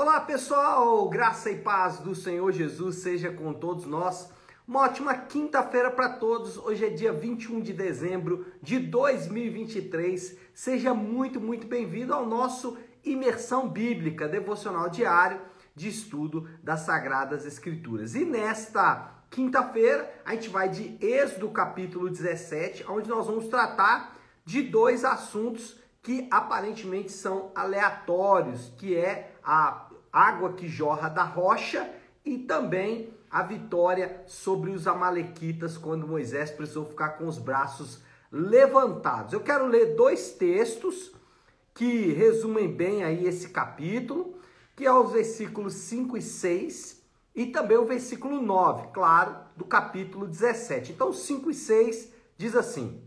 Olá pessoal, graça e paz do Senhor Jesus seja com todos nós. Uma ótima quinta-feira para todos. Hoje é dia 21 de dezembro de 2023. Seja muito, muito bem-vindo ao nosso Imersão Bíblica Devocional Diário de Estudo das Sagradas Escrituras. E nesta quinta-feira a gente vai de Êxodo capítulo 17, onde nós vamos tratar de dois assuntos que aparentemente são aleatórios, que é a água que jorra da rocha e também a vitória sobre os amalequitas quando Moisés precisou ficar com os braços levantados. Eu quero ler dois textos que resumem bem aí esse capítulo, que é os versículos 5 e 6 e também o versículo 9, claro, do capítulo 17. Então, 5 e 6 diz assim: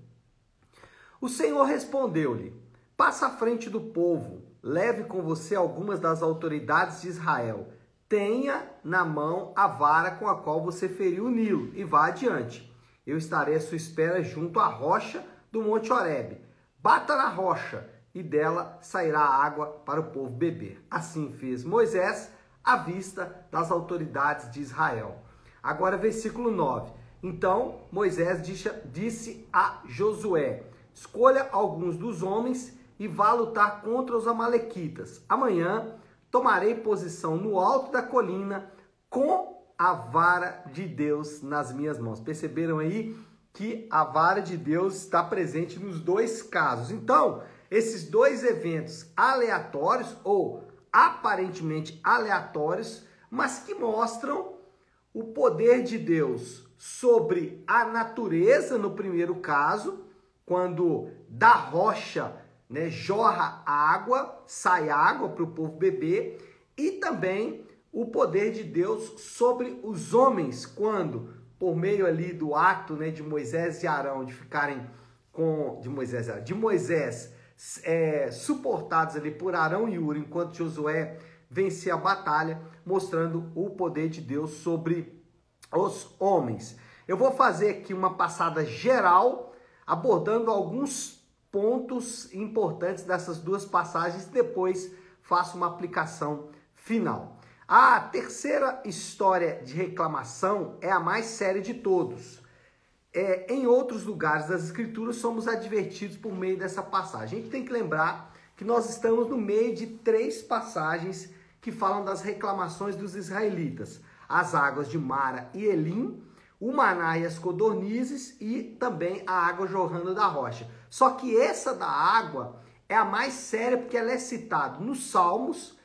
O Senhor respondeu-lhe: Passa à frente do povo, leve com você algumas das autoridades de Israel. Tenha na mão a vara com a qual você feriu o Nilo e vá adiante. Eu estarei à sua espera junto à rocha do Monte Horebe. Bata na rocha e dela sairá água para o povo beber. Assim fez Moisés à vista das autoridades de Israel. Agora, versículo 9. Então Moisés disse a Josué: Escolha alguns dos homens e vá lutar contra os Amalequitas. Amanhã tomarei posição no alto da colina com a vara de Deus nas minhas mãos. Perceberam aí que a vara de Deus está presente nos dois casos. Então, esses dois eventos aleatórios ou aparentemente aleatórios, mas que mostram o poder de Deus sobre a natureza no primeiro caso, quando da rocha né, jorra água, sai água para o povo beber, e também o poder de Deus sobre os homens, quando, por meio ali do ato né, de Moisés e Arão de ficarem com. de Moisés, de Moisés é, suportados ali por Arão e Uri, enquanto Josué vencia a batalha, mostrando o poder de Deus sobre os homens. Eu vou fazer aqui uma passada geral, abordando alguns pontos importantes dessas duas passagens, depois faço uma aplicação final. A terceira história de reclamação é a mais séria de todos. É, em outros lugares das Escrituras, somos advertidos por meio dessa passagem. A gente tem que lembrar que nós estamos no meio de três passagens que falam das reclamações dos israelitas: as águas de Mara e Elim, o maná e as codornizes e também a água jorrando da rocha. Só que essa da água é a mais séria porque ela é citada nos Salmos,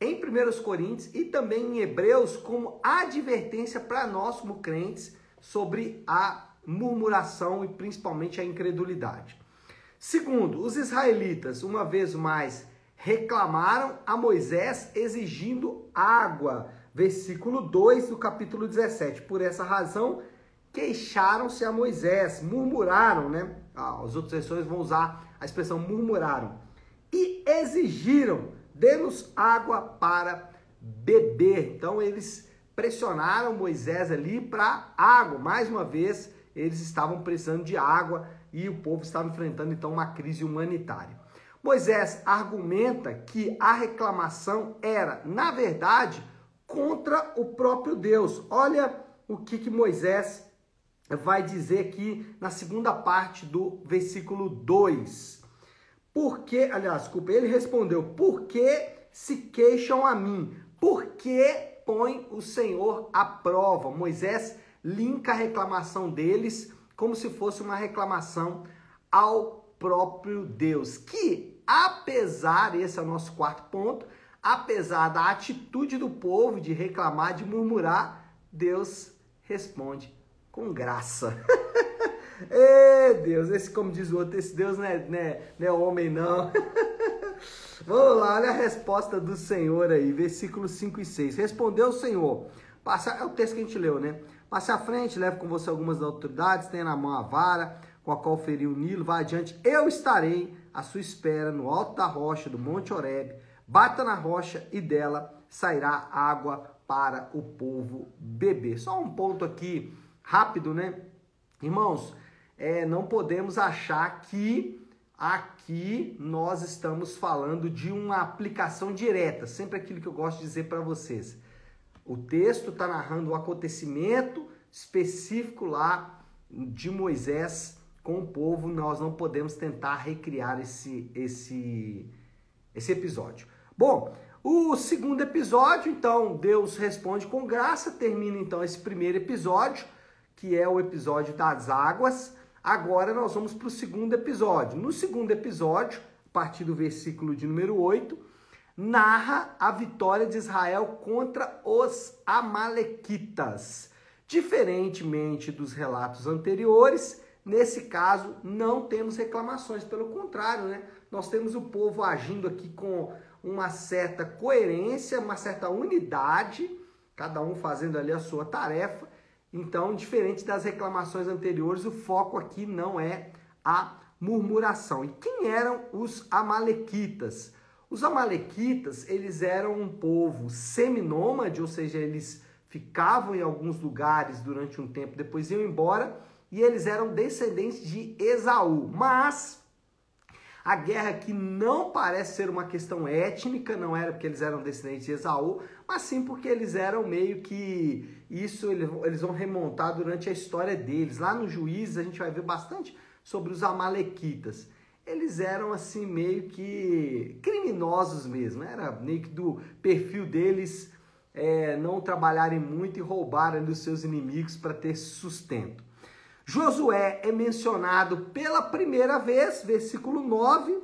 em 1 Coríntios e também em Hebreus como advertência para nós como crentes sobre a murmuração e principalmente a incredulidade. Segundo, os israelitas, uma vez mais, reclamaram a Moisés exigindo água versículo 2 do capítulo 17. Por essa razão, queixaram-se a Moisés, murmuraram, né? Ah, as outras versões vão usar a expressão murmuraram. E exigiram, dê-nos água para beber. Então eles pressionaram Moisés ali para água. Mais uma vez, eles estavam precisando de água e o povo estava enfrentando então uma crise humanitária. Moisés argumenta que a reclamação era, na verdade, contra o próprio Deus. Olha o que, que Moisés vai dizer aqui na segunda parte do versículo 2. Porque, aliás, desculpa, ele respondeu: Por que se queixam a mim? Por que põe o Senhor à prova? Moisés linka a reclamação deles como se fosse uma reclamação ao próprio Deus, que apesar, esse é o nosso quarto ponto, apesar da atitude do povo de reclamar, de murmurar, Deus responde com graça. Ê, Deus, esse, como diz o outro, esse Deus não é, não é, não é homem, não. Vamos lá, olha a resposta do Senhor aí, versículos 5 e 6. Respondeu o Senhor, passa, é o texto que a gente leu, né? Passe à frente, leve com você algumas autoridades, tenha na mão a vara com a qual feriu o Nilo, vá adiante, eu estarei à sua espera no alto da rocha do Monte Horebe bata na rocha e dela sairá água para o povo beber. Só um ponto aqui rápido, né? Irmãos, é, não podemos achar que aqui nós estamos falando de uma aplicação direta, sempre aquilo que eu gosto de dizer para vocês. O texto está narrando um acontecimento específico lá de Moisés com o povo, nós não podemos tentar recriar esse, esse, esse episódio. Bom, o segundo episódio, então, Deus responde com graça, termina então esse primeiro episódio, que é o episódio das águas. Agora nós vamos para o segundo episódio. No segundo episódio, a partir do versículo de número 8, narra a vitória de Israel contra os Amalequitas. Diferentemente dos relatos anteriores, nesse caso não temos reclamações, pelo contrário, né? Nós temos o povo agindo aqui com uma certa coerência, uma certa unidade, cada um fazendo ali a sua tarefa. Então, diferente das reclamações anteriores, o foco aqui não é a murmuração. E quem eram os amalequitas? Os amalequitas, eles eram um povo seminômade, ou seja, eles ficavam em alguns lugares durante um tempo, depois iam embora, e eles eram descendentes de Esaú. Mas a guerra aqui não parece ser uma questão étnica, não era porque eles eram descendentes de Esaú, mas sim porque eles eram meio que isso eles vão remontar durante a história deles. Lá no Juízes a gente vai ver bastante sobre os amalequitas eles eram assim meio que criminosos mesmo, era meio que do perfil deles é, não trabalharem muito e roubarem dos seus inimigos para ter sustento. Josué é mencionado pela primeira vez, versículo 9.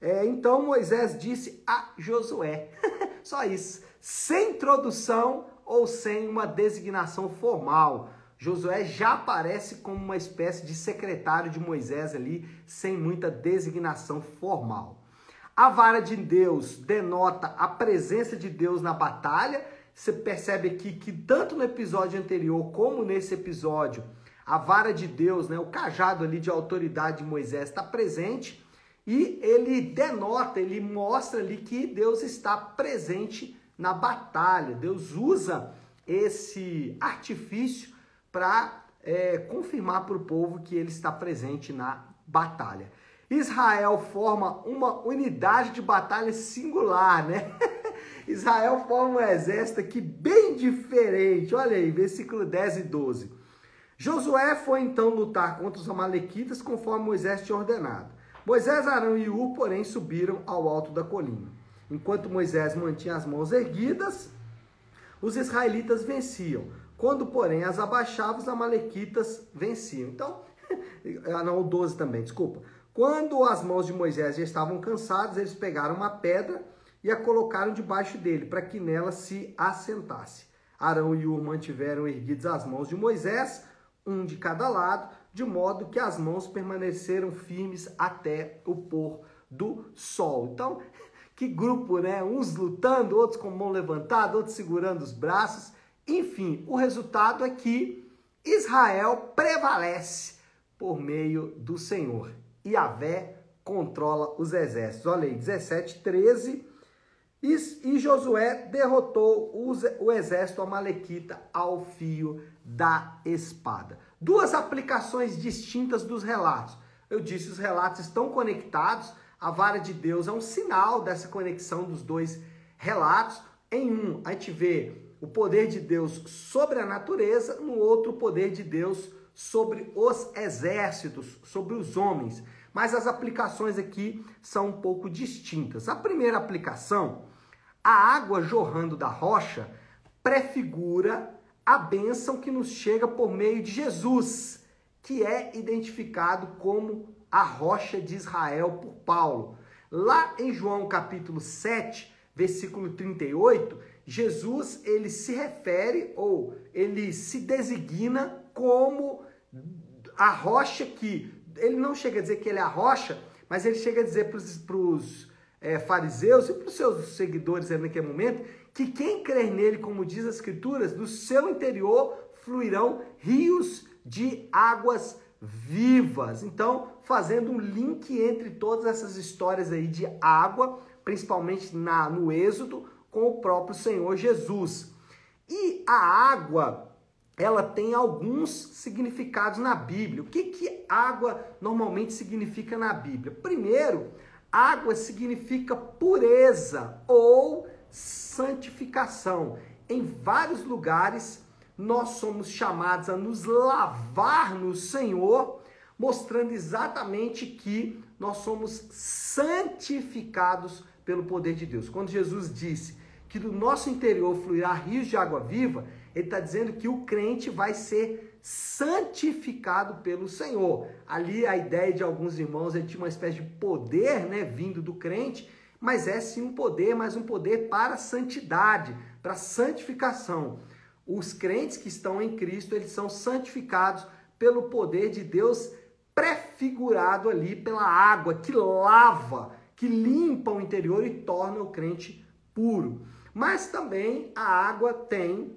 É, então Moisés disse a Josué, só isso, sem introdução ou sem uma designação formal. Josué já aparece como uma espécie de secretário de Moisés ali, sem muita designação formal. A vara de Deus denota a presença de Deus na batalha. Você percebe aqui que tanto no episódio anterior como nesse episódio, a vara de Deus, né, o cajado ali de autoridade de Moisés está presente e ele denota, ele mostra ali que Deus está presente na batalha. Deus usa esse artifício para é, confirmar para o povo que ele está presente na batalha. Israel forma uma unidade de batalha singular, né? Israel forma um exército aqui bem diferente. Olha aí, versículo 10 e 12. Josué foi então lutar contra os amalequitas conforme Moisés tinha ordenado. Moisés, Arão e U, porém, subiram ao alto da colina. Enquanto Moisés mantinha as mãos erguidas, os israelitas venciam. Quando, porém, as abaixava, os amalequitas venciam. Então, ah, não, o 12 também, desculpa. Quando as mãos de Moisés já estavam cansadas, eles pegaram uma pedra e a colocaram debaixo dele, para que nela se assentasse. Arão e Ur mantiveram erguidas as mãos de Moisés, um de cada lado, de modo que as mãos permaneceram firmes até o pôr do sol. Então, que grupo, né? Uns lutando, outros com mão levantada, outros segurando os braços. Enfim, o resultado é que Israel prevalece por meio do Senhor. E Yahvé controla os exércitos. Olha aí, 17, 13. E, Josué derrotou o exército amalequita ao fio da espada. Duas aplicações distintas dos relatos. Eu disse, os relatos estão conectados. A vara de Deus é um sinal dessa conexão dos dois relatos. Em um, a gente vê o poder de Deus sobre a natureza, no outro, o poder de Deus sobre os exércitos, sobre os homens. Mas as aplicações aqui são um pouco distintas. A primeira aplicação, a água jorrando da rocha prefigura a bênção que nos chega por meio de Jesus, que é identificado como a rocha de Israel por Paulo. Lá em João capítulo 7, versículo 38, Jesus ele se refere ou ele se designa como a rocha que ele não chega a dizer que ele é a rocha, mas ele chega a dizer para os é, fariseus e para os seus seguidores naquele momento que quem crer nele, como diz as escrituras, do seu interior fluirão rios de águas vivas. Então, fazendo um link entre todas essas histórias aí de água, principalmente na no Êxodo, com o próprio Senhor Jesus. E a água ela tem alguns significados na Bíblia. O que, que água normalmente significa na Bíblia? Primeiro, água significa pureza ou santificação. Em vários lugares, nós somos chamados a nos lavar no Senhor, mostrando exatamente que nós somos santificados pelo poder de Deus. Quando Jesus disse que do nosso interior fluirá rios de água viva, ele está dizendo que o crente vai ser santificado pelo Senhor. Ali a ideia de alguns irmãos é de uma espécie de poder, né, vindo do crente, mas é sim um poder, mas um poder para santidade, para santificação. Os crentes que estão em Cristo, eles são santificados pelo poder de Deus prefigurado ali pela água que lava, que limpa o interior e torna o crente puro. Mas também a água tem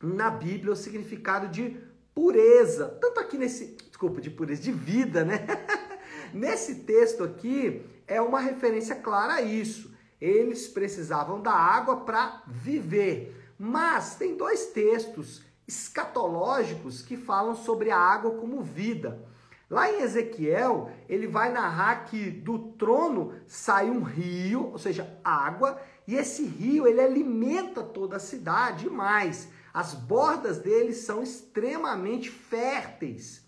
na Bíblia o significado de pureza, tanto aqui nesse, desculpa, de pureza, de vida, né? nesse texto aqui é uma referência clara a isso. Eles precisavam da água para viver. Mas tem dois textos escatológicos que falam sobre a água como vida. Lá em Ezequiel, ele vai narrar que do trono sai um rio, ou seja, água, e esse rio ele alimenta toda a cidade e mais. As bordas dele são extremamente férteis.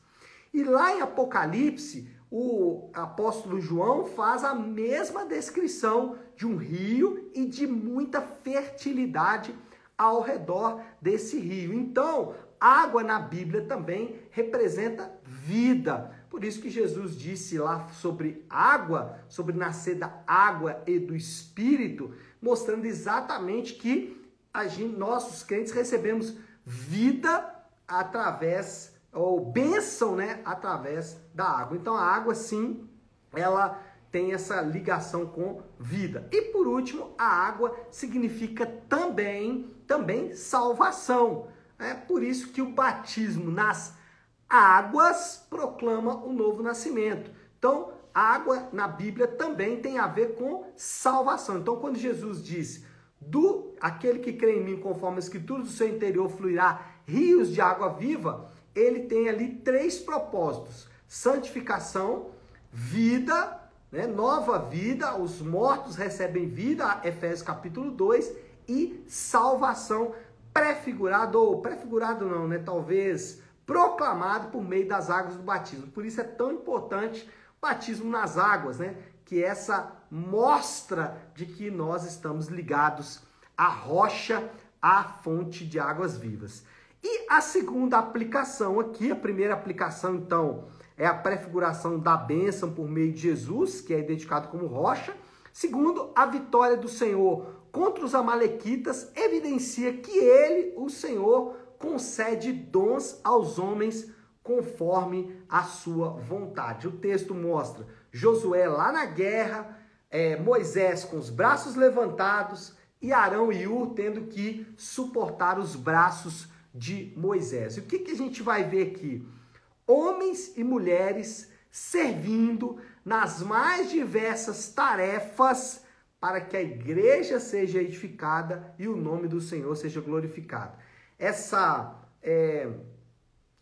E lá em Apocalipse, o apóstolo João faz a mesma descrição de um rio e de muita fertilidade ao redor desse rio. Então, água na Bíblia também representa vida. Por isso que Jesus disse lá sobre água, sobre nascer da água e do espírito, mostrando exatamente que a gente, nós, os crentes, recebemos vida através, ou bênção, né, através da água. Então a água, sim, ela tem essa ligação com vida. E por último, a água significa também, também salvação. É por isso que o batismo nas águas proclama o novo nascimento. Então, a água na Bíblia também tem a ver com salvação. Então, quando Jesus disse do aquele que crê em mim, conforme a escritura do seu interior fluirá rios de água viva, ele tem ali três propósitos: santificação, vida, né, nova vida, os mortos recebem vida, Efésios capítulo 2, e salvação prefigurado ou prefigurado não, né, talvez proclamado por meio das águas do batismo. Por isso é tão importante o batismo nas águas, né? que essa mostra de que nós estamos ligados à rocha, à fonte de águas vivas. E a segunda aplicação aqui, a primeira aplicação então é a prefiguração da bênção por meio de Jesus, que é identificado como rocha. Segundo, a vitória do Senhor contra os amalequitas evidencia que ele, o Senhor, concede dons aos homens conforme a sua vontade. O texto mostra Josué lá na guerra, é, Moisés com os braços levantados e Arão e Ur tendo que suportar os braços de Moisés. E o que, que a gente vai ver aqui? Homens e mulheres servindo nas mais diversas tarefas para que a igreja seja edificada e o nome do Senhor seja glorificado. Essa é,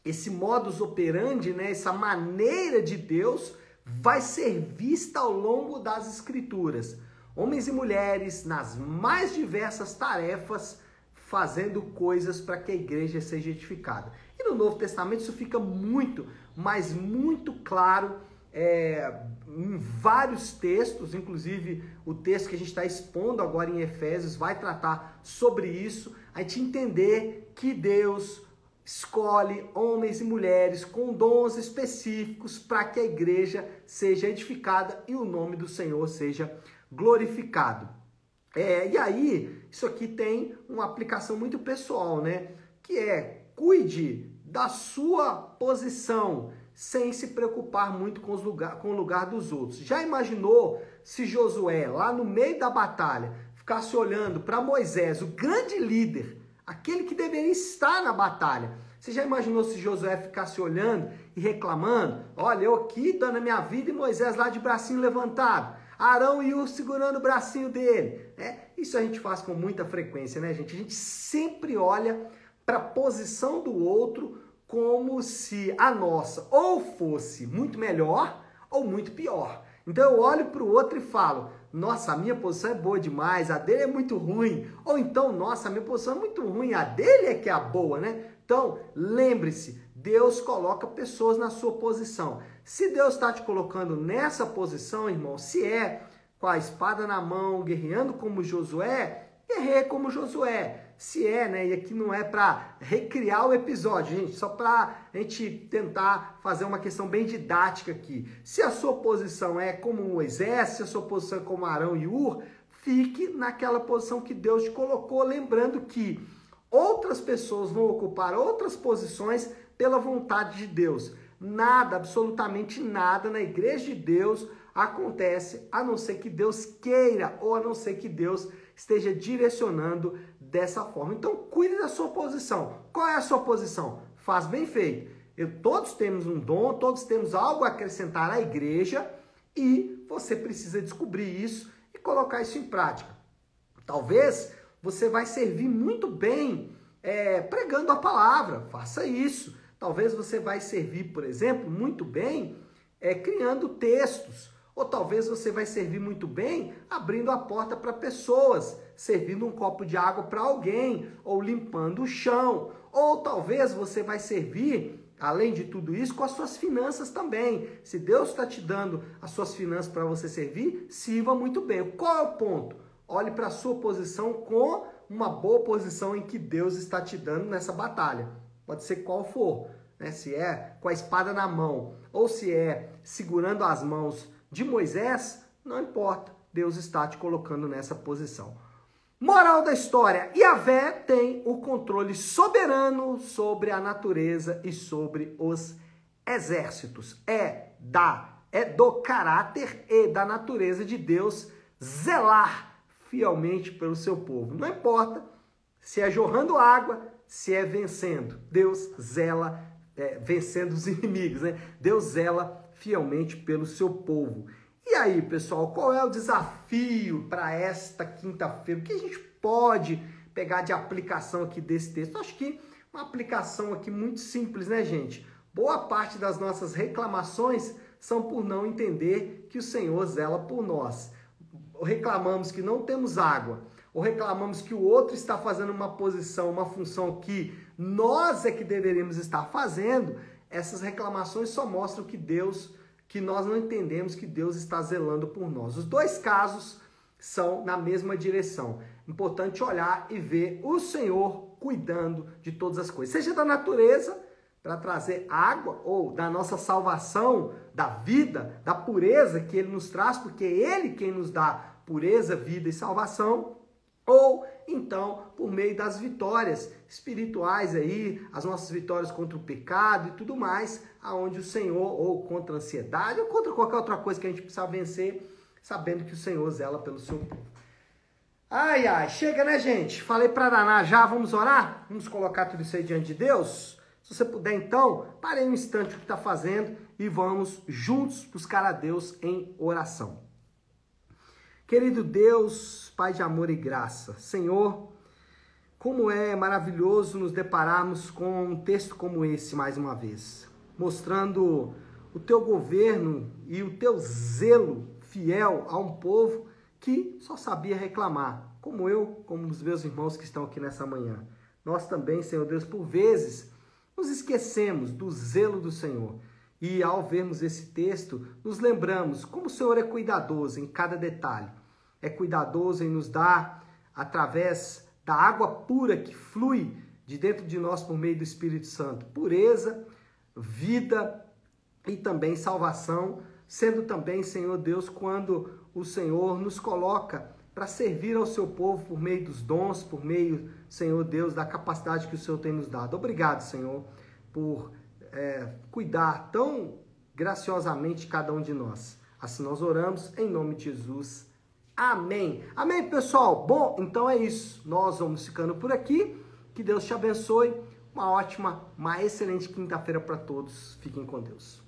esse modus operandi, né, essa maneira de Deus vai ser vista ao longo das escrituras. Homens e mulheres nas mais diversas tarefas fazendo coisas para que a igreja seja edificada. E no Novo Testamento isso fica muito, mas muito claro é, em vários textos, inclusive o texto que a gente está expondo agora em Efésios vai tratar sobre isso. A gente entender que Deus escolhe homens e mulheres com dons específicos para que a igreja seja edificada e o nome do Senhor seja glorificado. É, e aí, isso aqui tem uma aplicação muito pessoal, né? Que é cuide da sua posição sem se preocupar muito com, lugar, com o lugar dos outros. Já imaginou se Josué, lá no meio da batalha, ficasse olhando para Moisés, o grande líder, aquele que deveria estar na batalha. Você já imaginou se Josué ficasse olhando e reclamando? Olha, eu aqui dando a minha vida e Moisés lá de bracinho levantado. Arão e Ur segurando o bracinho dele. É, isso a gente faz com muita frequência, né, gente? A gente sempre olha para a posição do outro como se a nossa ou fosse muito melhor ou muito pior. Então eu olho para o outro e falo: nossa, a minha posição é boa demais, a dele é muito ruim. Ou então, nossa, a minha posição é muito ruim, a dele é que é a boa, né? Então, lembre-se, Deus coloca pessoas na sua posição. Se Deus está te colocando nessa posição, irmão, se é com a espada na mão, guerreando como Josué, guerreie como Josué se é, né? E aqui não é para recriar o episódio, gente, só para a gente tentar fazer uma questão bem didática aqui. Se a sua posição é como Moisés, se a sua posição é como Arão e Ur, fique naquela posição que Deus te colocou, lembrando que outras pessoas vão ocupar outras posições pela vontade de Deus. Nada, absolutamente nada na igreja de Deus acontece a não ser que Deus queira ou a não ser que Deus esteja direcionando dessa forma. Então, cuide da sua posição. Qual é a sua posição? Faz bem feito. Eu, todos temos um dom, todos temos algo a acrescentar à igreja e você precisa descobrir isso e colocar isso em prática. Talvez você vai servir muito bem é, pregando a palavra, faça isso. Talvez você vai servir, por exemplo, muito bem é, criando textos ou talvez você vai servir muito bem abrindo a porta para pessoas, servindo um copo de água para alguém, ou limpando o chão. Ou talvez você vai servir, além de tudo isso, com as suas finanças também. Se Deus está te dando as suas finanças para você servir, sirva muito bem. Qual é o ponto? Olhe para a sua posição com uma boa posição em que Deus está te dando nessa batalha. Pode ser qual for. Né? Se é com a espada na mão, ou se é segurando as mãos de Moisés, não importa, Deus está te colocando nessa posição. Moral da história: Yahvé tem o controle soberano sobre a natureza e sobre os exércitos. É da é do caráter e da natureza de Deus zelar fielmente pelo seu povo. Não importa se é jorrando água, se é vencendo. Deus zela é, vencendo os inimigos, né? Deus zela fielmente pelo seu povo. E aí, pessoal, qual é o desafio para esta quinta-feira? O que a gente pode pegar de aplicação aqui desse texto? Acho que uma aplicação aqui muito simples, né, gente? Boa parte das nossas reclamações são por não entender que o Senhor zela por nós. Reclamamos que não temos água, ou reclamamos que o outro está fazendo uma posição, uma função que nós é que deveríamos estar fazendo, essas reclamações só mostram que Deus, que nós não entendemos que Deus está zelando por nós. Os dois casos são na mesma direção. Importante olhar e ver o Senhor cuidando de todas as coisas, seja da natureza para trazer água ou da nossa salvação, da vida, da pureza que ele nos traz, porque é ele quem nos dá pureza, vida e salvação, ou então por meio das vitórias espirituais aí, as nossas vitórias contra o pecado e tudo mais, aonde o Senhor ou contra a ansiedade ou contra qualquer outra coisa que a gente precisa vencer, sabendo que o Senhor zela pelo seu povo. Ai, ai, chega né, gente? Falei para danar já, vamos orar? Vamos colocar tudo isso aí diante de Deus? Se você puder, então, pare um instante o que está fazendo e vamos juntos buscar a Deus em oração. Querido Deus, Pai de amor e graça, Senhor, como é maravilhoso nos depararmos com um texto como esse mais uma vez, mostrando o teu governo e o teu zelo fiel a um povo que só sabia reclamar, como eu, como os meus irmãos que estão aqui nessa manhã. Nós também, Senhor Deus, por vezes nos esquecemos do zelo do Senhor. E ao vermos esse texto, nos lembramos como o Senhor é cuidadoso em cada detalhe. É cuidadoso em nos dar, através da água pura que flui de dentro de nós por meio do Espírito Santo, pureza, vida e também salvação, sendo também, Senhor Deus, quando o Senhor nos coloca para servir ao seu povo por meio dos dons, por meio, Senhor Deus, da capacidade que o Senhor tem nos dado. Obrigado, Senhor, por é, cuidar tão graciosamente cada um de nós. Assim nós oramos em nome de Jesus. Amém. Amém, pessoal. Bom, então é isso. Nós vamos ficando por aqui. Que Deus te abençoe. Uma ótima, uma excelente quinta-feira para todos. Fiquem com Deus.